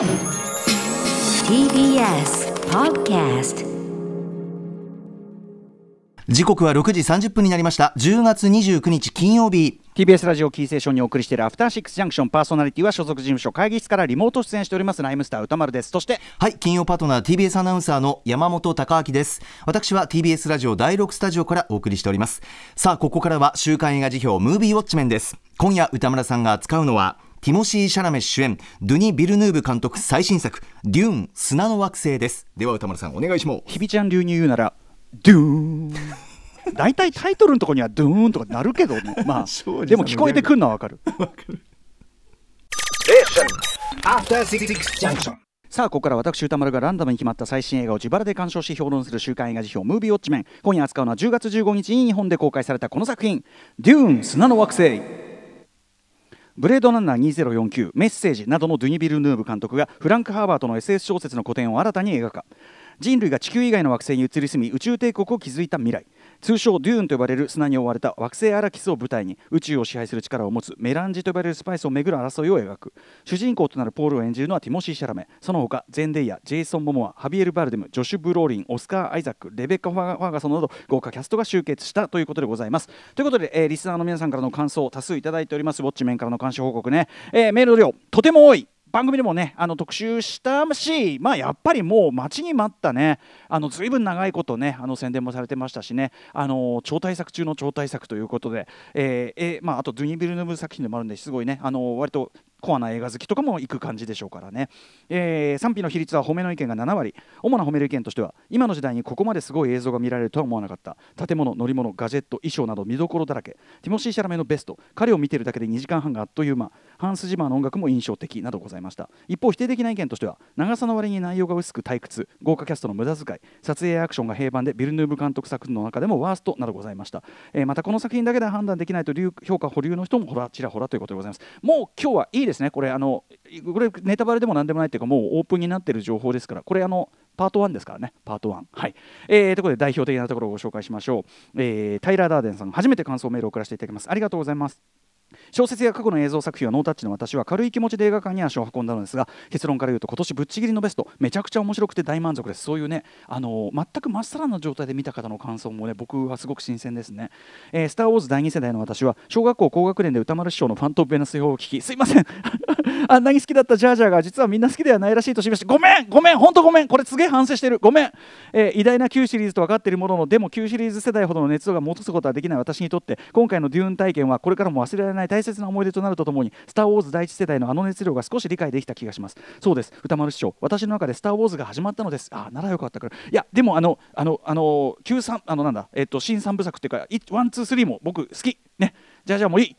TBS Podcast 時刻は6時30分になりました。10月29日金曜日。TBS ラジオキーセーションにお送りしているアフターシックスジャンクションパーソナリティは所属事務所会議室からリモート出演しております。ライムスター歌丸です。そしてはい金曜パートナー TBS アナウンサーの山本貴明です。私は TBS ラジオ第6スタジオからお送りしております。さあここからは週刊映画辞表ムービーウォッチメンです。今夜歌村さんが扱うのはティモシー・シャラメ主演ドゥニ・ビルヌーブ監督最新作デューン砂の惑星です。では歌村さんお願いします。ひびちゃん流に言うならドゥーン。大体タイトルのところにはドゥーンとかなるけどね。まあでも聞こえてくるのはわかる。After Six Junction. さあここから私歌丸がランダムに決まった最新映画を自腹で鑑賞し評論する週刊映画辞表ムービーウォッチメン。今夜扱うのは10月15日に日本で公開されたこの作品「デューン砂の惑星」ブレードランナー2049メッセージなどのドゥニ・ビルヌーブ監督がフランク・ハーバートの SS 小説の古典を新たに映画化。人類が地球以外の惑星に移り住み宇宙帝国を築いた未来。通称デューンと呼ばれる砂に覆われた惑星アラキスを舞台に宇宙を支配する力を持つメランジと呼ばれるスパイスをめぐる争いを描く。主人公となるポールを演じるのはティモシー・シャラメ。その他ゼンデイヤジェイソン・モモアハビエル・バルデムジョシュ・ブローリンオスカー・アイザックレベッカ・ファーガソンなど豪華キャストが集結したということでございます。ということで、えーリスナーの皆さんからの感想を多数いただいております。ウォッチメンからの監視報告ね、えーメールの量とても多い。番組でもねあの特集したし、まあ、やっぱりもう待ちに待ったね。あのずいぶん長いことねあの宣伝もされてましたしね。あの超大作中の超大作ということで、えーえーまあ、あとドゥニ・ビルヌーブ作品でもあるんですごいね。あの割とコアな映画好きとかも行く感じでしょうからね、えー賛否の比率は褒めの意見が7割。主な褒める意見としては今の時代にここまですごい映像が見られるとは思わなかった。建物乗り物ガジェット衣装など見どころだらけ。ティモシー・シャラメのベスト。彼を見てるだけで2時間半があっという間。ハンス・ジマーの音楽も印象的などございました。一方否定的な意見としては長さの割に内容が薄く退屈。豪華キャストの無駄遣い。撮影アクションが平板でビルヌーブ監督作品の中でもワーストなどございました、えーまたこの作品だけでは判断できないと評価保留の人もほらちらほらということでございます。もう今日はいいですねこれあのこれネタバレでもなんでもないっていうかもうオープンになってる情報ですからこれあのパート1ですからね、パート1。はい。えー、ということで、代表的なところをご紹介しましょう。えータイラー・ダーデンさん、初めて感想メールを送らせていただきます。ありがとうございます。小説や過去の映像作品はノータッチの私は軽い気持ちで映画館に足を運んだのですが結論から言うと今年ぶっちぎりのベストめちゃくちゃ面白くて大満足です。そういうねあの全くまっさらな状態で見た方の感想もね僕はすごく新鮮ですね、えースター・ウォーズ第2世代の私は小学校高学年で歌丸師匠のファントム・ベナス表を聞きすいません。あんなに好きだったジャージャーが実はみんな好きではないらしいと知りましてごめんごめん本当ごめん。これすげえ反省してる。ごめん、えー偉大な旧シリーズと分かっているもののでも旧シリーズ世代ほどの熱量が持つことはできない。私にとって今回のデューン体験はこれからも忘れられない大切な思い出となるとともにスター・ウォーズ第一世代のあの熱量が少し理解できた気がします。そうです。歌丸師匠私の中でスター・ウォーズが始まったのです。あならよかったから。いやでもあのあのあの旧三あのなんだえっと新三部作っていうかいワンツースリーも僕好き。ね。じゃあじゃあもういい。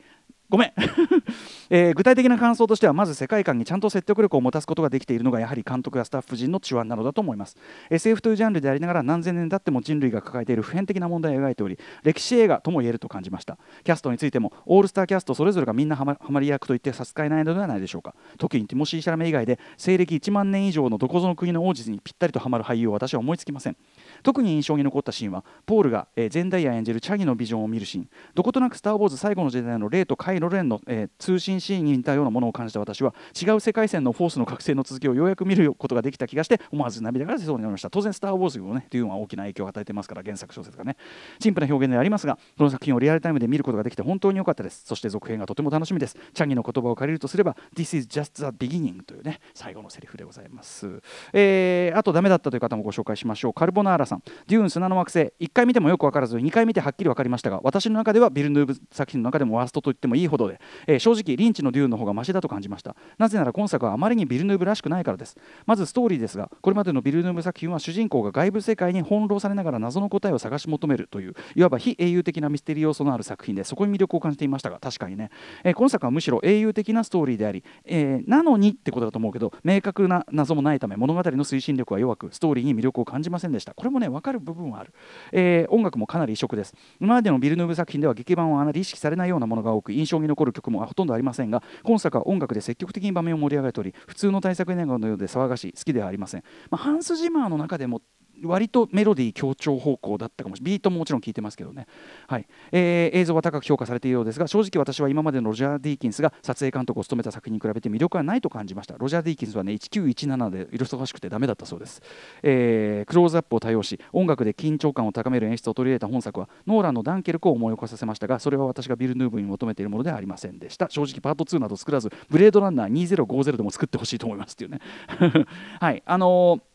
ごめん、えー具体的な感想としてはまず世界観にちゃんと説得力を持たすことができているのがやはり監督やスタッフ陣の手腕なのだと思います。SF というジャンルでありながら何千年経っても人類が抱えている普遍的な問題を描いており歴史映画とも言えると感じました。キャストについてもオールスターキャストそれぞれがみんなハマり役と言って差し支えないのではないでしょうか。特にティモシー・シャラメ以外で西暦1万年以上のどこぞの国の王子にぴったりとハマる俳優を私は思いつきません。特に印象に残ったシーンはポールが、えーゼンダイヤ演じるチャギのビジョンを見るシーン。どことなく「スター・ウォーズ」最後の時代のレイとカイロレンの、えー通信シーンに似たようなものを感じた私は違う世界線のフォースの覚醒の続きをようやく見ることができた気がして思わず涙が出そうになりました。当然「スター・ウォーズ」をねデューンは大きな影響を与えてますから原作小説がね陳腐な表現でありますがこの作品をリアルタイムで見ることができて本当に良かったです。そして続編がとても楽しみです。チャギの言葉を借りるとすれば This is just the beginning というね最後のセリフでございます、えーあとダメだったという方もご紹介しましょう。カルボナーラさん。デューン砂の惑星。1回見てもよく分からず2回見てはっきり分かりましたが私の中ではビルヌーブ作品の中でもワーストと言ってもいいほどで、えー正直リンチのデューンの方がマシだと感じました。なぜなら今作はあまりにビルヌーブらしくないからです。まずストーリーですがこれまでのビルヌーブ作品は主人公が外部世界に翻弄されながら謎の答えを探し求めるといういわば非英雄的なミステリー要素のある作品でそこに魅力を感じていましたが確かにね、えー今作はむしろ英雄的なストーリーであり、えーなのにってことだと思うけど明確な謎もないため物語の推進力は弱くストーリーに魅力を感じませんでした。これもね分かる部分はある、えー音楽もかなり異色です。今までのビルヌーブ作品では劇版はあまり意識されないようなものが多く印象に残る曲もほとんどありませんが今作は音楽で積極的に場面を盛り上げており普通の大作映画のようで騒がしい好きではありません、まあ、ハンス・ジマーの中でも割とメロディー強調方向だったかもしれない。ビートももちろん聞いてますけどね、はい。えー、映像は高く評価されているようですが正直私は今までのロジャー・ディーキンスが撮影監督を務めた作品に比べて魅力はないと感じました。ロジャー・ディーキンスはね1917で色忙しくてダメだったそうです、えー、クローズアップを多用し音楽で緊張感を高める演出を取り入れた本作はノーランのダンケルクを思い起こさせましたがそれは私がビル・ヌーブに求めているものではありませんでした。正直パート2など作らずブレードランナー2050でも作ってほしいと思いますっていうね。はい。あのー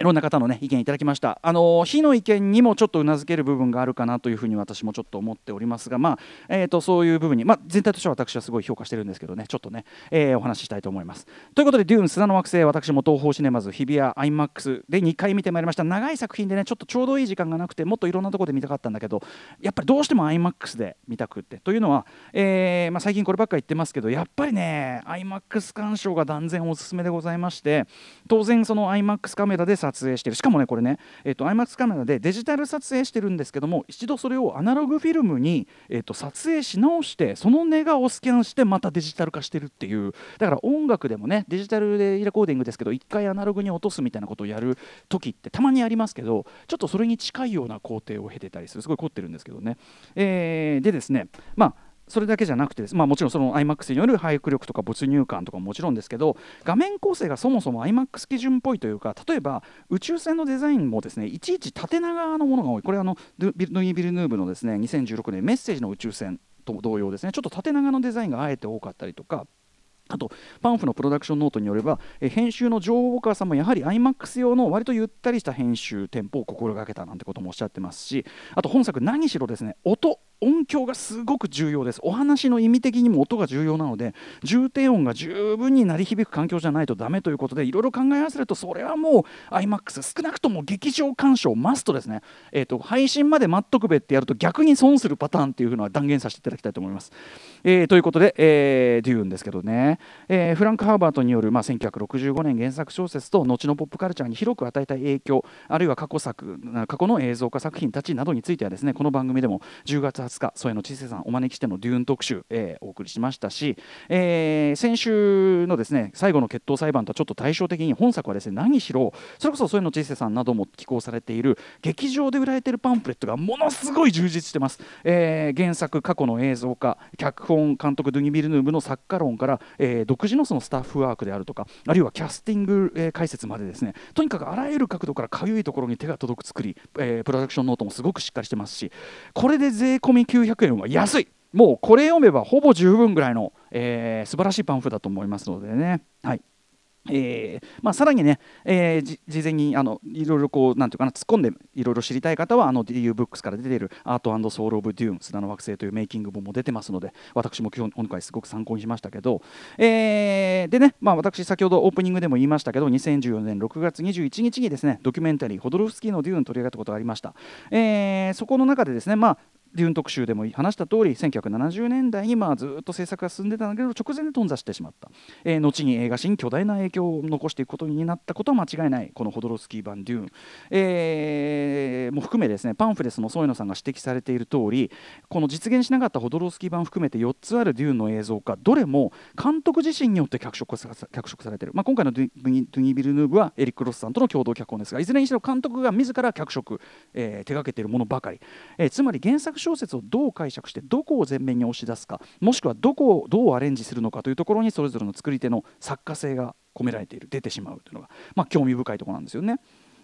いろんな方の、ね、意見いただきました。あの非の意見にもちょっとうなずける部分があるかなというふうに私もちょっと思っておりますが、まあえーと、そういう部分に、まあ、全体としては私はすごい評価してるんですけどね、ちょっとね、えー、お話ししたいと思います。ということで、デューン砂の惑星、私も東宝シネマズ、日比谷 IMAX で2回見てまいりました。長い作品でね、ちょっとちょうどいい時間がなくて、もっといろんなところで見たかったんだけど、やっぱりどうしても IMAX で見たくって。というのは、えーまあ、最近こればっかり言ってますけど、やっぱりね、IMAX 鑑賞が断然おすすめでございまして、当然その IMAX カメラで撮影してる。しかもねこれね、えーと、IMAX カメラでデジタル撮影してるんですけども一度それをアナログフィルムに、えーと、撮影し直してそのネガをスキャンしてまたデジタル化してるっていうだから音楽でもねデジタルでレコーディングですけど一回アナログに落とすみたいなことをやる時ってたまにありますけどちょっとそれに近いような工程を経てたりするすごい凝ってるんですけどね、えー、でですねまあそれだけじゃなくてです、まあ、もちろんその iMAX による俳句力とか没入感とかももちろんですけど画面構成がそもそも iMAX 基準っぽいというか例えば宇宙船のデザインもですねいちいち縦長のものが多い。これはあのドゥイ・ビルヌーブのですね2016年メッセージの宇宙船と同様ですね。ちょっと縦長のデザインがあえて多かったりとかあとパンフのプロダクションノートによれば、え編集の女王岡さんもやはり iMAX 用の割とゆったりした編集テンポを心がけたなんてこともおっしゃってますしあと本作何しろですね音。音響がすごく重要です。お話の意味的にも音が重要なので重低音が十分に鳴り響く環境じゃないとダメということでいろいろ考え合わせるとそれはもう iMAX 少なくとも劇場鑑賞マストですね、えーと、配信まで待っとくべってやると逆に損するパターンっていうのは断言させていただきたいと思います、えー、ということで、えー、デューンですけどね、えー、フランク・ハーバートによる、まあ、1965年原作小説と後のポップカルチャーに広く与えた影響あるいは過去作過去の映像化作品たちなどについてはですねこの番組でも10月20日添野知世さんお招きしてのデューン特集、えー、お送りしましたし、えー、先週のですね最後の決闘裁判とはちょっと対照的に本作はですね何しろそれこそ添野知世さんなども寄稿されている劇場で売られているパンフレットがものすごい充実してます、えー、原作過去の映像化脚本監督ドゥニ・ビルヌーブの作家論から、えー、独自のそのスタッフワークであるとかあるいはキャスティング、えー、解説までですねとにかくあらゆる角度からかゆいところに手が届く作り、えー、プロダクションノートもすごくしっかりしてますしこれで税込み900円は安い。もうこれ読めばほぼ十分ぐらいの、えー、素晴らしいパンフだと思いますのでね。はい。えーまあ、さらにね、えー、事前にあのいろいろこうなんていうかな突っ込んでいろいろ知りたい方はあの DU ブックスから出ている「アートソウル・オブ・デューン砂の惑星」というメイキング本も出てますので私も今日今回すごく参考にしましたけど、えー、でね、まあ、私先ほどオープニングでも言いましたけど2014年6月21日にですねドキュメンタリー「ホドロフスキーのデューン」取り上げたことがありました、えー、そこの中でですね、まあ、デューン特集でも話した通り1970年代にまあずっと制作が進んでたんだけど直前で頓挫してしまった、えー、後に映画史に巨大な影響を残していくことになったことは間違いない。このホドロスキー版デューン、えー、も含めですねパンフレットの添野さんが指摘されている通りこの実現しなかったホドロスキー版含めて4つあるデューンの映像化どれも監督自身によって脚色、脚色されている、まあ、今回のドゥニ・ビルヌーブはエリック・ロスさんとの共同脚本ですがいずれにしろ監督が自ら脚色、えー、手がけているものばかり、えー、つまり原作小説をどう解釈してどこを前面に押し出すかもしくはどこをどうアレンジするのかというところにそれぞれの作り手の作家性が込められている出てしまうというのが、まあ、興味深いところなんですよね。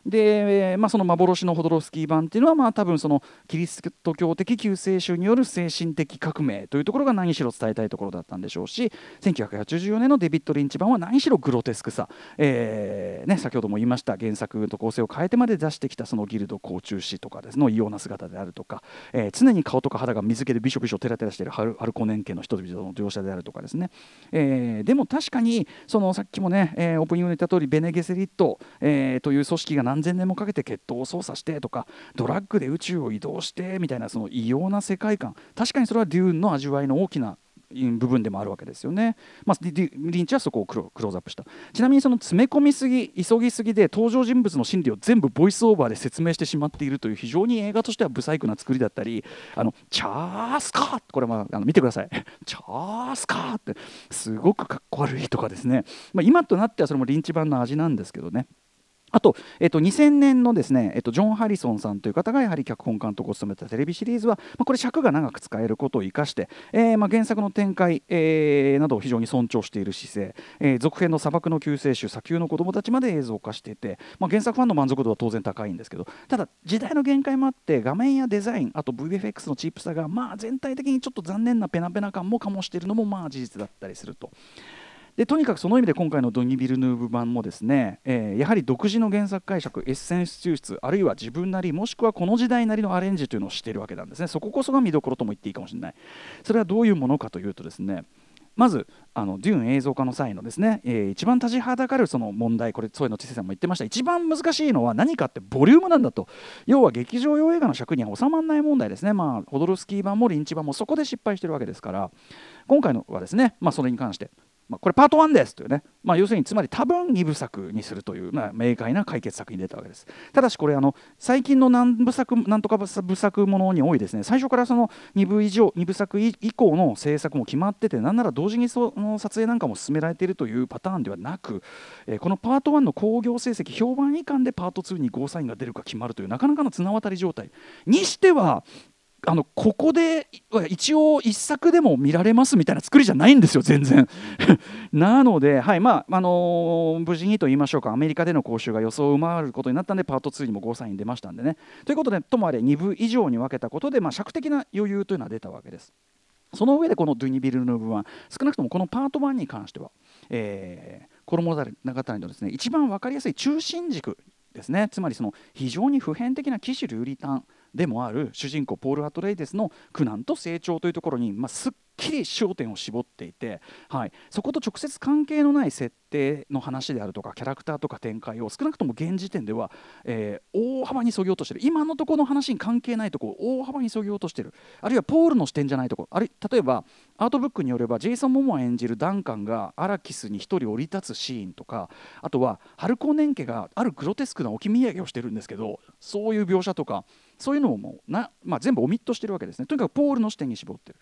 で、まあ、その幻のホドロフスキー版っていうのは、まあ、多分そのキリスト教的救世主による精神的革命というところが何しろ伝えたいところだったんでしょうし1984年のデビッド・リンチ版は何しろグロテスクさ、えーね、先ほども言いました原作と構成を変えてまで出してきたそのギルド甲虫師とかですの異様な姿であるとか、えー、常に顔とか肌が水気でびしょびしょ照ら照らしているハルコネン家の人々の描写であるとかですね、えー、でも確かにそのさっきもね、えー、オープニングで言った通りベネゲセリット、えー、という組織が何千年もかけて血統を操作してとかドラッグで宇宙を移動してみたいなその異様な世界観確かにそれはデューンの味わいの大きな部分でもあるわけですよね。まあ、リンチはそこをクローズアップした。ちなみにその詰め込みすぎ、急ぎすぎで登場人物の心理を全部ボイスオーバーで説明してしまっているという非常に映画としては不細工な作りだったり、あのチャースカーこれまああの見てください。チャースカーってすごくかっこ悪いとかですね。まあ、今となってはそれもリンチ版の味なんですけどね。あと、えっと、2000年のですね、えっと、ジョン・ハリソンさんという方がやはり脚本監督を務めたテレビシリーズは、まあ、これ尺が長く使えることを生かして、えーまあ、原作の展開、えーなどを非常に尊重している姿勢、えー続編の砂漠の救世主砂丘の子供たちまで映像化していて、まあ、原作ファンの満足度は当然高いんですけどただ時代の限界もあって画面やデザインあと VFX のチープさがまあ全体的にちょっと残念なペナペナ感も醸しているのもまあ事実だったりすると。でとにかくその意味で今回のドニ・ビルヌーブ版もですね、えーやはり独自の原作解釈エッセンス抽出あるいは自分なりもしくはこの時代なりのアレンジというのをしているわけなんですね。そここそが見どころとも言っていいかもしれない。それはどういうものかというとですねまずあのデューン映像化の際のですね、えー一番立ちはだかるその問題これそういうの知世さんも言ってました。一番難しいのは何かってボリュームなんだと。要は劇場用映画の尺には収まらない問題ですね。まあホドルスキー版もリンチ版もそこで失敗してるわけですから今回のはですね、まあ、それに関してまあ、これパート1ですというね、まあ、要するにつまり多分2部作にするという、まあ、明快な解決策に出たわけです。ただしこれあの最近の何部作なんとか部作ものに多いですね。最初からその2部以上2部作以降の制作も決まっててなんなら同時にその撮影なんかも進められているというパターンではなく、えーこのパート1の興行成績評判以下でパート2にゴーサインが出るか決まるというなかなかの綱渡り状態。にしてはあのここで一応一作でも見られますみたいな作りじゃないんですよ全然。なので、はいまああのー無事にと言いましょうか。アメリカでの講習が予想を上回ることになったんでパート2にもゴーサイン出ましたんでね。ということでともあれ2部以上に分けたことで、まあ、尺的な余裕というのは出たわけです。その上でこのドゥニ・ビルヌーブは少なくともこのパート1に関しては、えー、衣語のですね一番分かりやすい中心軸ですね。つまりその非常に普遍的な騎士流利譚でもある主人公ポール・アトレイデスの苦難と成長というところに、まあ、すっきり焦点を絞っていて、はい、そこと直接関係のない設定の話であるとかキャラクターとか展開を少なくとも現時点では、えー大幅にそぎ落としている。今のところの話に関係ないところを大幅にそぎ落としている。あるいはポールの視点じゃないとこ。ろある例えばアートブックによればジェイソン・モモア演じるダンカンがアラキスに一人降り立つシーンとかあとはハルコネン家があるグロテスクな置き土産をしてるんですけどそういう描写とかそういうのもな、まあ、全部オミットしてるわけですね。とにかくポールの視点に絞ってる。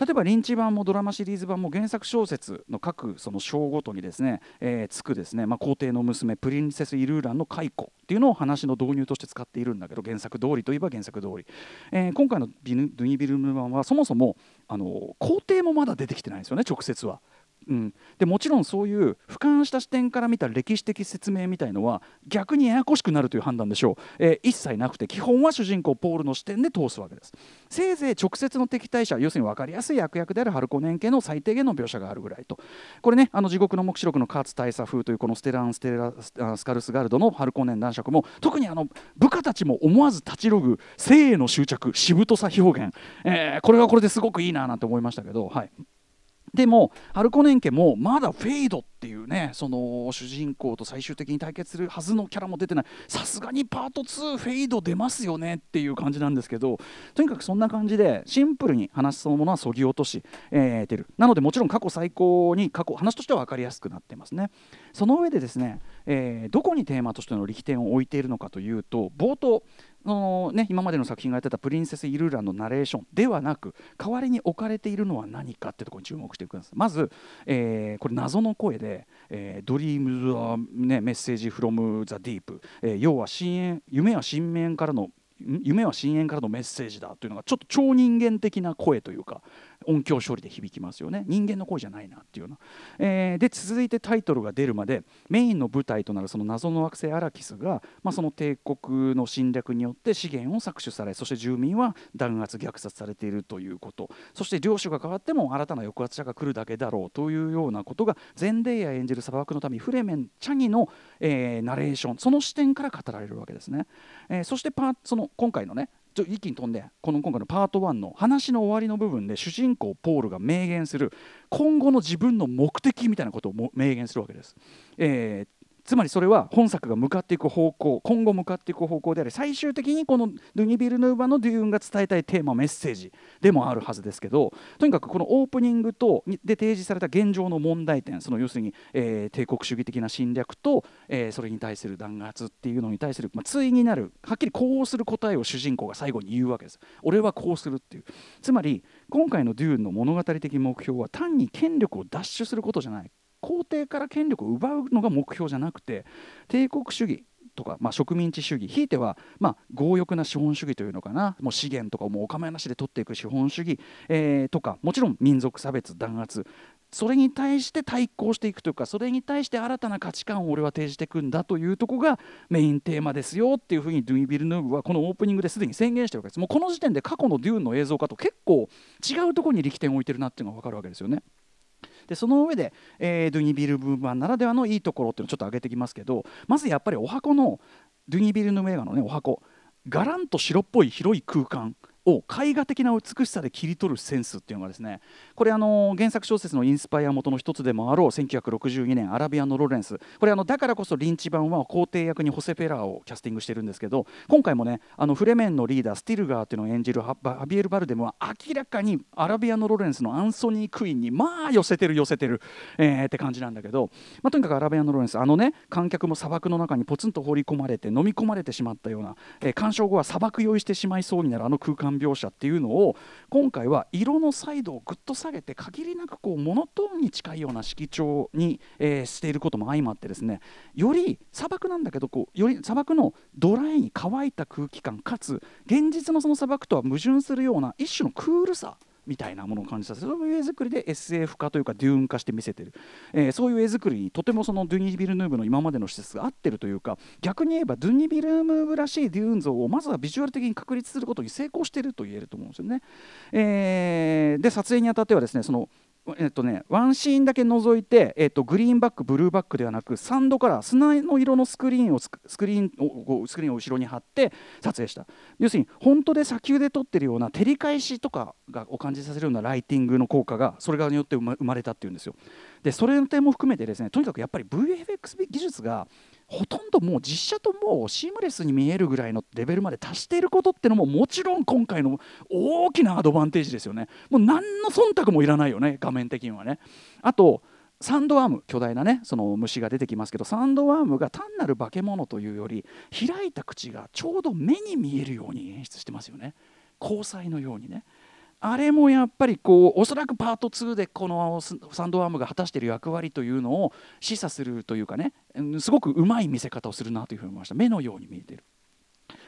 例えばリンチ版もドラマシリーズ版も原作小説の各その章ごとにですね、えーつくですね、まあ、皇帝の娘プリンセス・イルーランの解雇っていうのを話の導入として使っているんだけど原作通りといえば原作通り、えー今回のビヌドゥニ・ビルム版はそもそもあの皇帝もまだ出てきてないんですよね直接は。うん、でもちろんそういう俯瞰した視点から見た歴史的説明みたいのは逆にややこしくなるという判断でしょう、えー一切なくて基本は主人公ポールの視点で通すわけです。せいぜい直接の敵対者要するに分かりやすい悪役であるハルコネン家の最低限の描写があるぐらいと。これねあの地獄の黙示録のカーツ大佐風というこのステラン・ステラススカルスガルドのハルコネン男爵も特にあの部下たちも思わず立ちろぐ性への執着しぶとさ表現、えーこれはこれですごくいいななんて思いましたけどはい。でもハルコネン家もまだフェイドっていうねその主人公と最終的に対決するはずのキャラも出てない。さすがにパート2フェイド出ますよねっていう感じなんですけどとにかくそんな感じでシンプルに話そのものはそぎ落とし、えー出る。なのでもちろん過去最高に過去話としては分かりやすくなってますね。その上でですね、えーどこにテーマとしての力点を置いているのかというと冒頭のね、今までの作品がやってたプリンセス・イルーラのナレーションではなく代わりに置かれているのは何かってところに注目していくんです。まず、えーこれ謎の声で「えー、ドリームズ・はね、メッセージ・フロム・ザ・ディープ」えー要は深淵夢は深淵からの夢は深淵からのメッセージだというのがちょっと超人間的な声というか音響処理で響きますよね。人間の声じゃないなっていうような、えーで続いてタイトルが出るまでメインの舞台となるその謎の惑星アラキスが、まあ、その帝国の侵略によって資源を搾取されそして住民は弾圧虐殺されているということ。そして領主が変わっても新たな抑圧者が来るだけだろうというようなことがゼンデイヤ演じる砂漠の民フレメン・チャギの、えーナレーション。その視点から語られるわけですね、えーそしてパーその今回のねちょ一気に飛んでこの今回のパート1の話の終わりの部分で主人公ポールが明言する今後の自分の目的みたいなことを明言するわけです。えーつまりそれは本作が向かっていく方向今後向かっていく方向であり最終的にこのドゥニ・ビルヌーバのデューンが伝えたいテーマメッセージでもあるはずですけどとにかくこのオープニングとで提示された現状の問題点その要するに、えー帝国主義的な侵略と、えーそれに対する弾圧っていうのに対する、まあ、対になるはっきりこうする答えを主人公が最後に言うわけです。俺はこうするっていう。つまり今回のデューンの物語的目標は単に権力を奪取することじゃない。皇帝から権力を奪うのが目標じゃなくて帝国主義とか、まあ、植民地主義ひいては、まあ、強欲な資本主義というのかなもう資源とかもうお構いなしで取っていく資本主義、えー、とかもちろん民族差別弾圧それに対して対抗していくというかそれに対して新たな価値観を俺は提示していくんだというとこがメインテーマですよっていうふうにドゥイ・ビルヌーブはこのオープニングですでに宣言してるわけですもうこの時点で過去のデューンの映像化と結構違うところに力点を置いてるなっていうのが分かるわけですよね。でその上で、えー、ドゥニ・ビル・ブーマンならではのいいところっていうのをちょっと挙げてきますけどまずやっぱりお箱のドゥニ・ビルヌーガのねお箱がらんと白っぽい広い空間を絵画的な美しさで切り取るセンスっていうのがですねこれあの原作小説のインスパイア元の一つでもあろう1962年アラビアのロレンス。これあのだからこそリンチ版は皇帝役にホセ・フェラーをキャスティングしてるんですけど今回もねあのフレメンのリーダースティルガーっていうのを演じるハビエル・バルデムは明らかにアラビアのロレンスのアンソニー・クイーンにまあ寄せてる寄せてる、え、って感じなんだけど、まあ、とにかくアラビアのロレンスあのね観客も砂漠の中にポツンと放り込まれて飲み込まれてしまったような、え、鑑賞後は砂漠酔いしてしまいそうになるあの空間描写っていうのを今回は色の彩度をぐっと下げて限りなくこうモノトーンに近いような色調に、えー、していることも相まってですねより砂漠なんだけどこうより砂漠のドライに乾いた空気感かつ現実のその砂漠とは矛盾するような一種のクールさみたいなものを感じさせるそういう絵作りで SF 化というかデューン化して見せてる、えー、そういう絵作りにとてもそのドゥニー・ビルヌーブの今までの施設が合ってるというか逆に言えばドゥニー・ビルヌーブらしいデューン像をまずはビジュアル的に確立することに成功してると言えると思うんですよね。えー、で撮影にあたってはですねそのえっとね、ワンシーンだけ除いて、えっと、グリーンバックブルーバックではなくサンドカラー砂の色のスクリーンをスクリーンをスクリーンを後ろに貼って撮影した。要するに本当で砂丘で撮ってるような照り返しとかがを感じさせるようなライティングの効果がそれによって生まれたっていうんですよ。でそれの点も含めてですねとにかくやっぱり VFX 技術がほとんどもう実写ともうシームレスに見えるぐらいのレベルまで達していることってのももちろん今回の大きなアドバンテージですよね。もう何の忖度もいらないよね画面的にはね。あとサンドワーム巨大なねその虫が出てきますけどサンドワームが単なる化け物というより開いた口がちょうど目に見えるように演出してますよね。交際のようにね。あれもやっぱりこうおそらくパート2でこのサンドワームが果たしている役割というのを示唆するというかねすごくうまい見せ方をするなというふうに思いました。目のように見えている。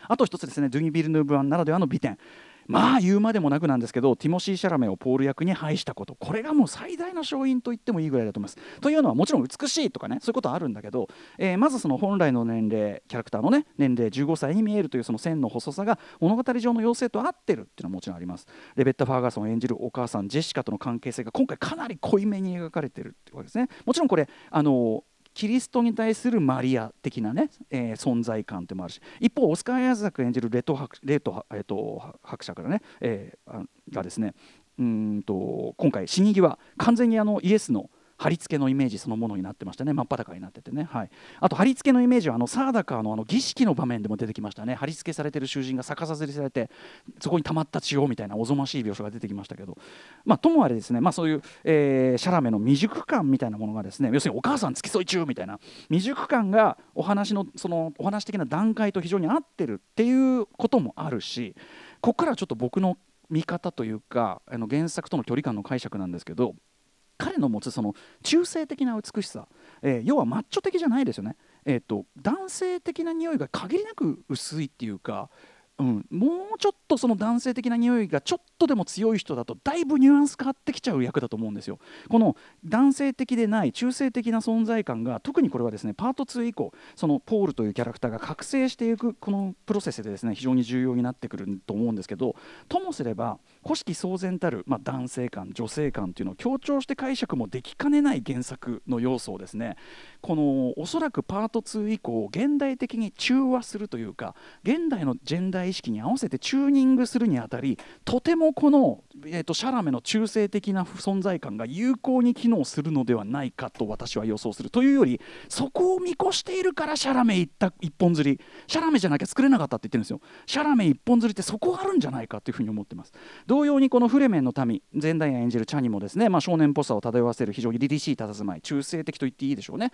あと一つですねドゥニ・ビルヌーブンならではの美点。まあ言うまでもなくなんですけどティモシー・シャラメをポール役に配したことこれがもう最大の勝因と言ってもいいぐらいだと思います。というのはもちろん美しいとかねそういうことはあるんだけど、えー、まずその本来の年齢キャラクターのね年齢15歳に見えるというその線の細さが物語上の妖精と合ってるっていうのはもちろんあります。レベッタ・ファーガーソン演じるお母さんジェシカとの関係性が今回かなり濃いめに描かれてるっていうわけですね。もちろんこれあのキリストに対するマリア的なね、えー、存在感ってもあるし。一方オスカー・ヤザク演じるレト博レト、えーと、伯爵からね、えー、がですねうんと今回死に際完全にあのイエスの貼り付けのイメージそのものになってましたね。真っ裸になっててね、はい、あと貼り付けのイメージはあのサーダカーのあの儀式の場面でも出てきましたね。貼り付けされてる囚人が逆さずりされてそこに溜まった血をみたいなおぞましい描写が出てきましたけど、まあ、ともあれですね、まあ、そういう、えー、シャラメの未熟感みたいなものがですね要するにお母さん付き添い中みたいな未熟感がお話のそのお話的な段階と非常に合ってるっていうこともあるしここからはちょっと僕の見方というかあの原作との距離感の解釈なんですけど彼の持つその中性的な美しさ、えー、要はマッチョ的じゃないですよね、えーと、男性的な匂いが限りなく薄いっていうか、うん、もうちょっとその男性的な匂いがちょっとでも強い人だとだいぶニュアンス変わってきちゃう役だと思うんですよ。この男性的でない中性的な存在感が特にこれはですねパート2以降そのポールというキャラクターが覚醒していくこのプロセスでですね非常に重要になってくると思うんですけどともすれば古式騒然たる、まあ、男性感女性感というのを強調して解釈もできかねない原作の要素をですねこのおそらくパート2以降現代的に中和するというか現代のジェンダー意識に合わせてチューニングするにあたりとてもこの、えーと、シャラメの中性的な存在感が有効に機能するのではないかと私は予想する。というよりそこを見越しているからシャラメ一った一本釣りシャラメじゃなきゃ作れなかったって言ってるんですよシャラメ一本釣り。ってそこあるんじゃないかというふうに思ってます同様にこのフレメンの民前代演じるチャニもですね、まあ、少年っぽさを漂わせる非常に凛々しい佇まい中性的と言っていいでしょうね。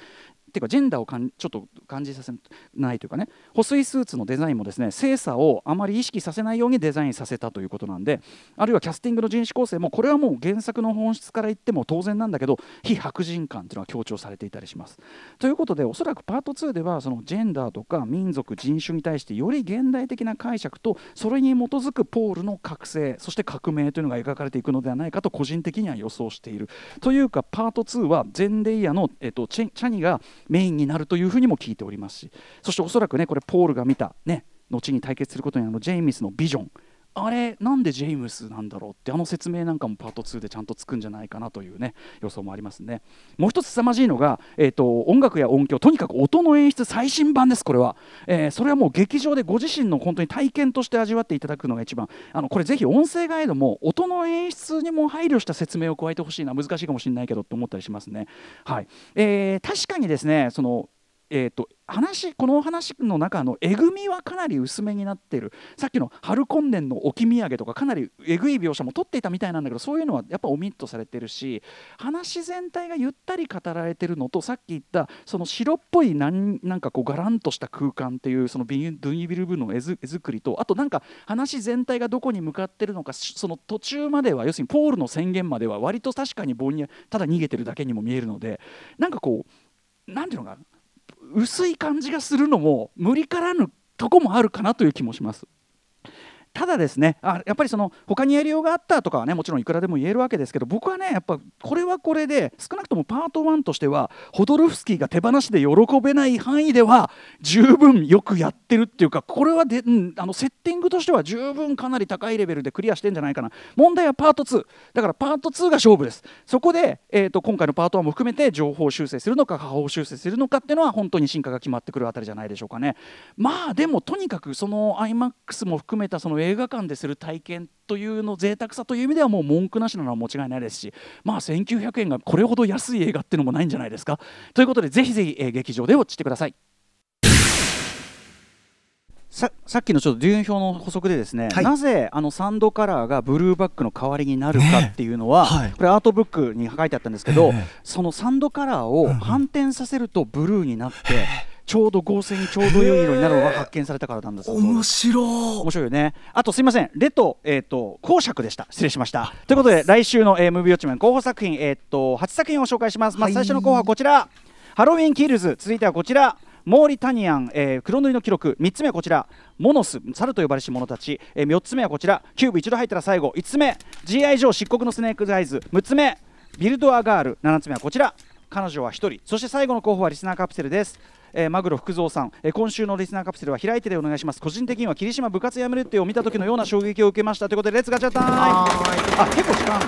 ていうかジェンダーをかんちょっと感じさせないというかね保水スーツのデザインもですね精査をあまり意識させないようにデザインさせたということなんであるいはキャスティングの人種構成もこれはもう原作の本質から言っても当然なんだけど非白人感というのが強調されていたりします。ということでおそらくパート2ではそのジェンダーとか民族人種に対してより現代的な解釈とそれに基づくポールの覚醒そして革命というのが描かれていくのではないかと個人的には予想しているというかパート2はゼンデイヤの、えっと、チェチャニがメインになるというふうにも聞いておりますしそしておそらくねこれポールが見たね後に対決することになるジェイミスのビジョン。あれなんでジェームスなんだろうってあの説明なんかもパート2でちゃんとつくんじゃないかなというね予想もありますね。もう一つ凄まじいのが、えーと、音楽や音響とにかく音の演出最新版ですこれは、えー、それはもう劇場でご自身の本当に体験として味わっていただくのが一番。あのこれぜひ音声ガイドも音の演出にも配慮した説明を加えてほしいな。難しいかもしれないけどって思ったりしますね。はい、えー、確かにですねそのえーと、話このお話の中のえぐみはかなり薄めになっている。さっきの春今年の置き土産とかかなりえぐい描写も取っていたみたいなんだけどそういうのはやっぱオミットされてるし話全体がゆったり語られてるのとさっき言ったその白っぽいなんなんかこうガランとした空間っていうそのビドゥニビルブの絵作りとあとなんか話全体がどこに向かってるのかその途中までは要するにポールの宣言までは割と確かに棒にただ逃げてるだけにも見えるのでなんかこう何ていうのかな薄い感じがするのも無理からぬとこもあるかなという気もします。ただですねあやっぱりその他にやりようがあったとかはねもちろんいくらでも言えるわけですけど僕はねやっぱこれはこれで少なくともパート1としてはホドルフスキーが手放しで喜べない範囲では十分よくやってるっていうかこれはで、うん、あのセッティングとしては十分かなり高いレベルでクリアしてんじゃないかな。問題はパート2だからパート2が勝負です。そこで、えーと、今回のパート1も含めて情報修正するのか下方修正するのかっていうのは本当に進化が決まってくるあたりじゃないでしょうかね。まあでもとにかくその iMAX も含めたその映画館でする体験というの贅沢さという意味ではもう文句なしなのは間違いないですしまあ1900円がこれほど安い映画っていうのもないんじゃないですか。ということでぜひぜひ、えー、劇場でウォッチしてください。ささっきのちょっとデューン表の補足でですね、はい、なぜあのサンドカラーがブルーバックの代わりになるかっていうのは、はい、これアートブックに書いてあったんですけど、そのサンドカラーを反転させるとブルーになって、ちょうど合成にちょうど良い色になるのが発見されたからなんです。面白い。面白いよね。あとすみません。レと,、えーと、公爵でした。失礼しました。ということで来週の、えー、ムービーウォッチメン候補作品、えーと、8作品を紹介します、まず最初の候補はこちら。ハロウィンキルズ。続いてはこちら。モーリタニアン、えー、黒塗りの記録。3つ目はこちら。モノス。猿と呼ばれし者たち、えー、4つ目はこちら。キューブ一度入ったら最後。5つ目。GI ジョー漆黒のスネークアイズ。6つ目。ビルド・ア・ガール。7つ目はこちら。彼女は1人。そして最後の候補はリスナーカプセルですえー、マグロ福蔵さん、えー、今週のリスナーカプセルは空いてでお願いします。個人的には桐島、部活やめるってを見た時のような衝撃を受けました。ということで Let's ガチャタイムあ結構時間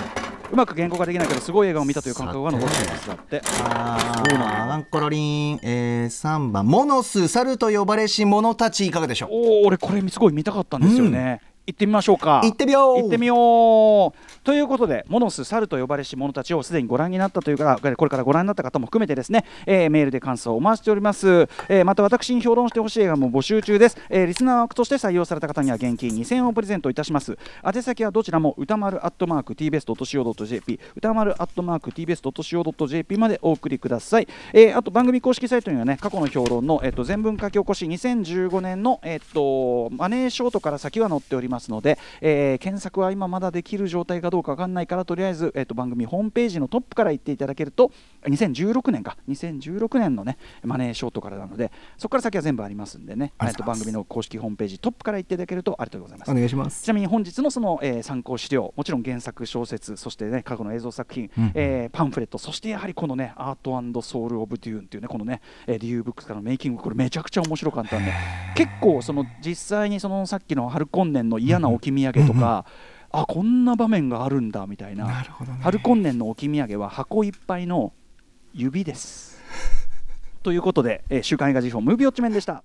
うまく言語化できないけどすごい映画を見たという感覚が残っています。だってあそうなんだ。コロリン、えー、3番モノス猿と呼ばれし者たちいかがでしょう？おお俺これすごい見たかったんですよね、うん行ってみましょうか。行ってみよう。行ってみよう。ということでモノス猿と呼ばれし者たちをすでにご覧になったというかこれからご覧になった方も含めてですね、えー、メールで感想をお待ちしております、えー、また私に評論してほしい映画も募集中です、えー、リスナー枠として採用された方には現金2000円をプレゼントいたします。宛先はどちらも歌丸アットマーク tbs.co.jp 歌丸アットマーク tbs.co.jp までお送りください、えー、あと番組公式サイトにはね過去の評論の、えー、と全文書き起こし2015年の、えー、とマネーショートから先は載っておりますので、えーえー、検索は今まだできる状態かどうか分かんないからとりあえず、えーと、番組ホームページのトップから行っていただけると2016年か。2016年のねマネーショートからなのでそこから先は全部ありますんでね。えーと番組の公式ホームページトップから行っていただけるとありがとうございます。お願いします。ちなみに本日のその、えー、参考資料もちろん原作小説そしてね過去の映像作品、うん、えー、パンフレットそしてやはりこのねアートソウル・オブ・デューンっていうねこのね、えー、リューブックスからのメイキングこれめちゃくちゃ面白かったんで結構その実際にそのさっきの春今年の嫌な置き土産とか、うんうんあこんな場面があるんだみたいな。なるほど、ね、春今年の置き土産は箱いっぱいの指です。ということで、えー、週刊映画辞表ムービーウォッチメンでした。